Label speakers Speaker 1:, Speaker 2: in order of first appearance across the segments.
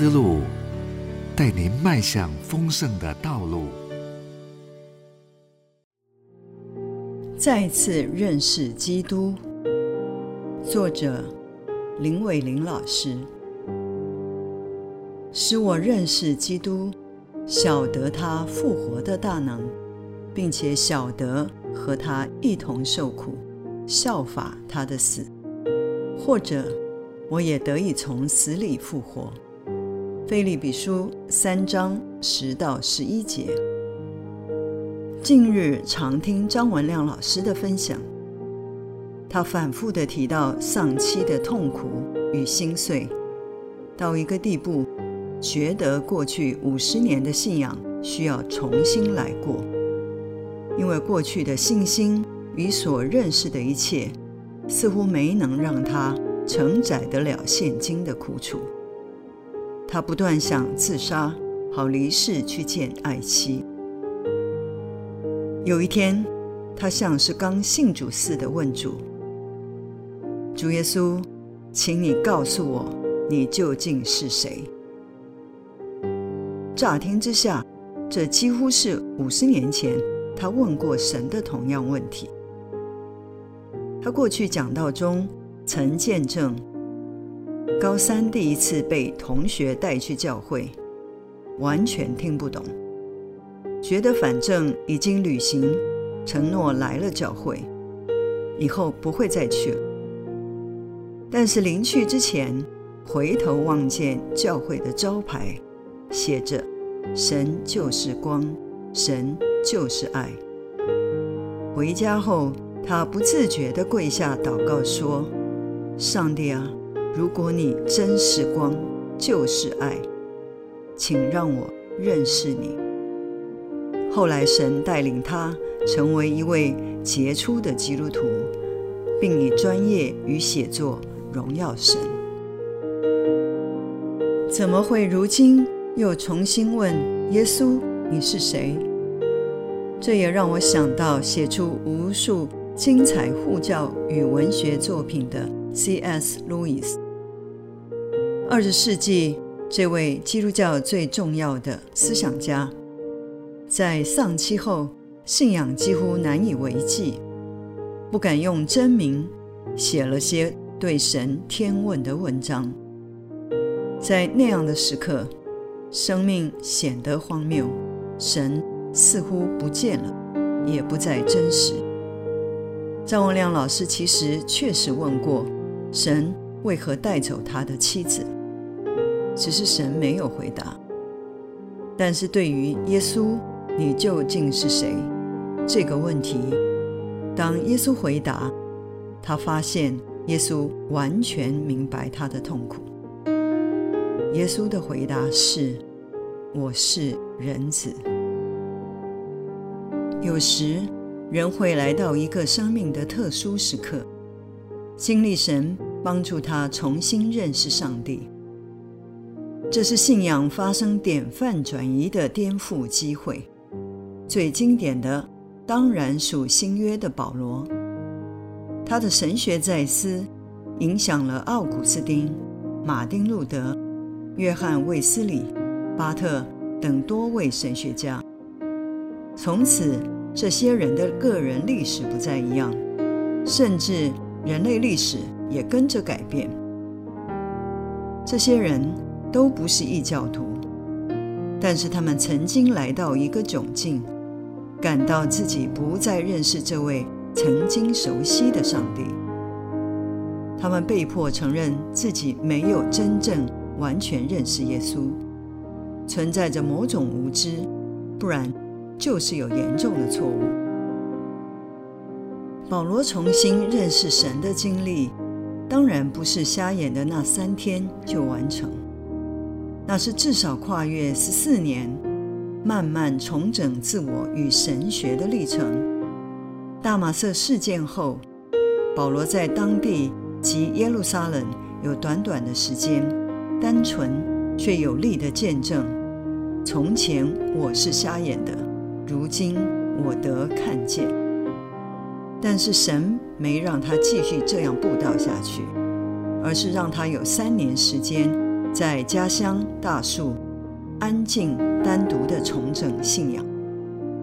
Speaker 1: 思路，带您迈向丰盛的道路。
Speaker 2: 再次认识基督，作者林伟玲老师，使我认识基督，晓得他复活的大能，并且晓得和他一同受苦，效法他的死，或者我也得以从死里复活。菲利比书三章十到十一节。近日常听张文亮老师的分享，他反复的提到丧妻的痛苦与心碎，到一个地步，觉得过去五十年的信仰需要重新来过，因为过去的信心与所认识的一切，似乎没能让他承载得了现今的苦楚。他不断想自杀，好离世去见爱妻。有一天，他像是刚信主似的问主：“主耶稣，请你告诉我，你究竟是谁？”乍听之下，这几乎是五十年前他问过神的同样问题。他过去讲道中曾见证。高三第一次被同学带去教会，完全听不懂，觉得反正已经履行承诺来了教会，以后不会再去了。但是临去之前，回头望见教会的招牌，写着“神就是光，神就是爱”。回家后，他不自觉地跪下祷告说：“上帝啊！”如果你真是光，就是爱，请让我认识你。后来，神带领他成为一位杰出的基督徒，并以专业与写作荣耀神。怎么会如今又重新问耶稣你是谁？这也让我想到写出无数精彩护教与文学作品的。C.S. 路易斯，二十世纪这位基督教最重要的思想家，在丧妻后，信仰几乎难以为继，不敢用真名，写了些对神天问的文章。在那样的时刻，生命显得荒谬，神似乎不见了，也不再真实。张文亮老师其实确实问过。神为何带走他的妻子？只是神没有回答。但是对于耶稣，你究竟是谁？这个问题，当耶稣回答，他发现耶稣完全明白他的痛苦。耶稣的回答是：“我是人子。”有时，人会来到一个生命的特殊时刻。经历神帮助他重新认识上帝，这是信仰发生典范转移的颠覆机会。最经典的当然属新约的保罗，他的神学在思影响了奥古斯丁、马丁路德、约翰卫斯理、巴特等多位神学家。从此，这些人的个人历史不再一样，甚至。人类历史也跟着改变。这些人都不是异教徒，但是他们曾经来到一个窘境，感到自己不再认识这位曾经熟悉的上帝。他们被迫承认自己没有真正完全认识耶稣，存在着某种无知，不然就是有严重的错误。保罗重新认识神的经历，当然不是瞎眼的那三天就完成，那是至少跨越十四年，慢慢重整自我与神学的历程。大马色事件后，保罗在当地及耶路撒冷有短短的时间，单纯却有力的见证：从前我是瞎眼的，如今我得看见。但是神没让他继续这样布道下去，而是让他有三年时间在家乡大树安静单独的重整信仰，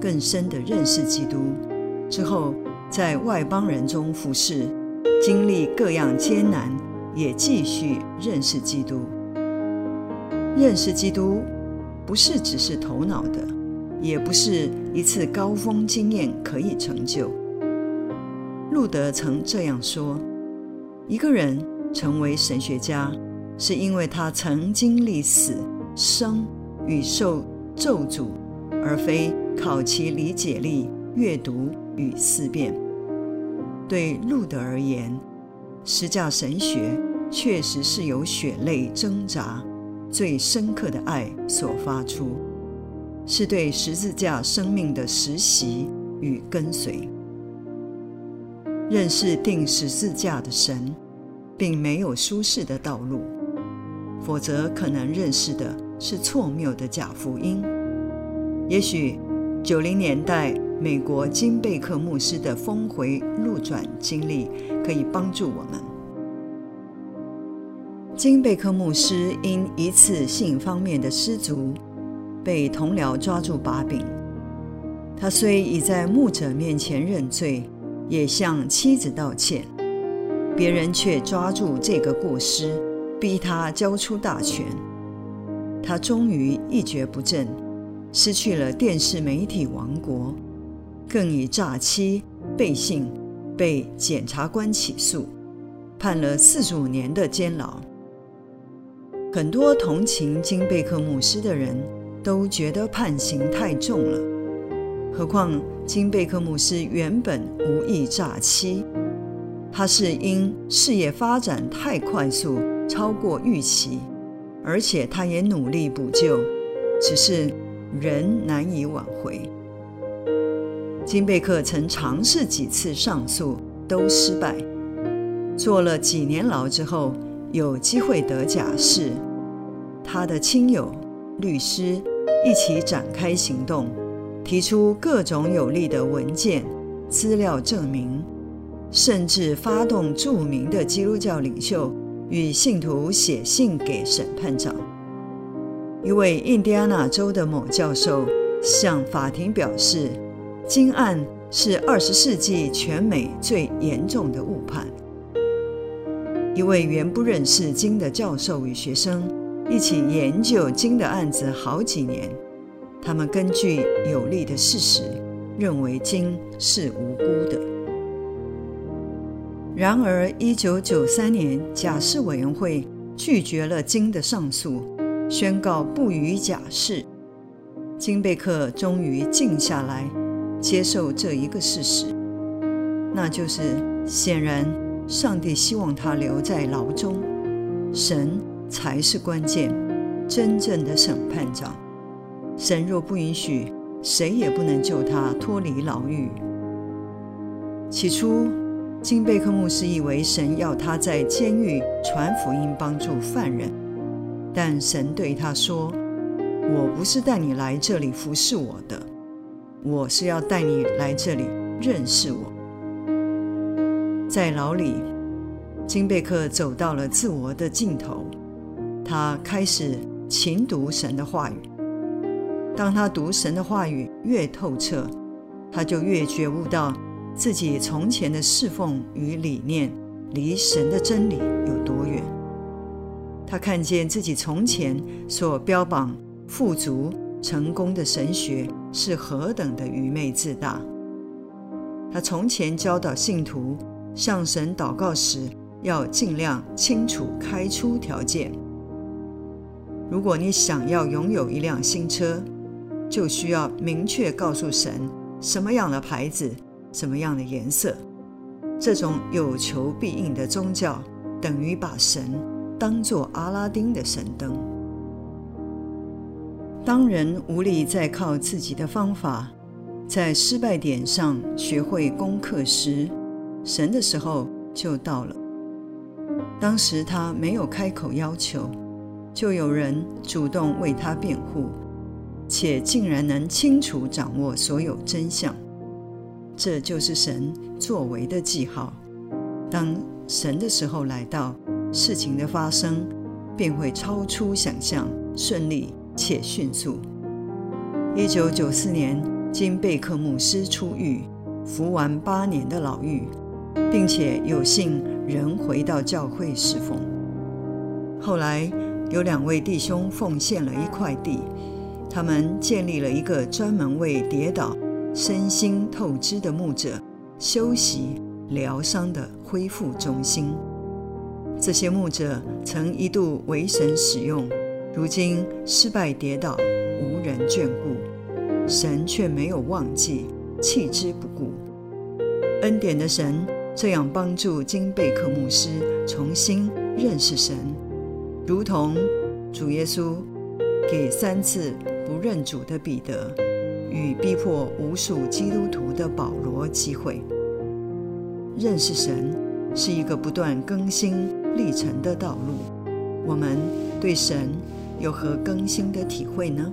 Speaker 2: 更深的认识基督之后，在外邦人中服侍，经历各样艰难，也继续认识基督。认识基督不是只是头脑的，也不是一次高峰经验可以成就。路德曾这样说：“一个人成为神学家，是因为他曾经历死、生与受咒诅，而非靠其理解力、阅读与思辨。”对路德而言，实价神学确实是由血泪挣扎、最深刻的爱所发出，是对十字架生命的实习与跟随。认识定十字架的神，并没有舒适的道路，否则可能认识的是错谬的假福音。也许九零年代美国金贝克牧师的峰回路转经历可以帮助我们。金贝克牧师因一次性方面的失足，被同僚抓住把柄。他虽已在牧者面前认罪。也向妻子道歉，别人却抓住这个过失，逼他交出大权。他终于一蹶不振，失去了电视媒体王国，更以诈欺、背信被检察官起诉，判了四十五年的监牢。很多同情金贝克牧师的人都觉得判刑太重了，何况。金贝克牧师原本无意诈欺，他是因事业发展太快速，超过预期，而且他也努力补救，只是人难以挽回。金贝克曾尝试几次上诉，都失败。坐了几年牢之后，有机会得假释，他的亲友、律师一起展开行动。提出各种有力的文件、资料证明，甚至发动著名的基督教领袖与信徒写信给审判长。一位印第安纳州的某教授向法庭表示，金案是二十世纪全美最严重的误判。一位原不认识金的教授与学生一起研究金的案子好几年。他们根据有力的事实，认为金是无辜的。然而，一九九三年，假释委员会拒绝了金的上诉，宣告不予假释。金贝克终于静下来，接受这一个事实，那就是显然上帝希望他留在牢中，神才是关键，真正的审判长。神若不允许，谁也不能救他脱离牢狱。起初，金贝克牧师以为神要他在监狱传福音，帮助犯人。但神对他说：“我不是带你来这里服侍我的，我是要带你来这里认识我。”在牢里，金贝克走到了自我的尽头，他开始勤读神的话语。当他读神的话语越透彻，他就越觉悟到自己从前的侍奉与理念离神的真理有多远。他看见自己从前所标榜富足成功的神学是何等的愚昧自大。他从前教导信徒向神祷告时，要尽量清楚开出条件。如果你想要拥有一辆新车，就需要明确告诉神什么样的牌子、什么样的颜色。这种有求必应的宗教，等于把神当作阿拉丁的神灯。当人无力再靠自己的方法，在失败点上学会攻克时，神的时候就到了。当时他没有开口要求，就有人主动为他辩护。且竟然能清楚掌握所有真相，这就是神作为的记号。当神的时候来到，事情的发生便会超出想象，顺利且迅速。一九九四年，金贝克牧师出狱，服完八年的牢狱，并且有幸仍回到教会侍奉。后来有两位弟兄奉献了一块地，他们建立了一个专门为跌倒、身心透支的牧者休息疗伤的恢复中心。这些牧者曾一度为神使用，如今失败跌倒，无人眷顾，神却没有忘记，弃之不顾。恩典的神这样帮助金贝克牧师重新认识神，如同主耶稣给三次不认主的彼得与逼迫无数基督徒的保罗机会。认识神是一个不断更新。历程的道路，我们对神有何更新的体会呢？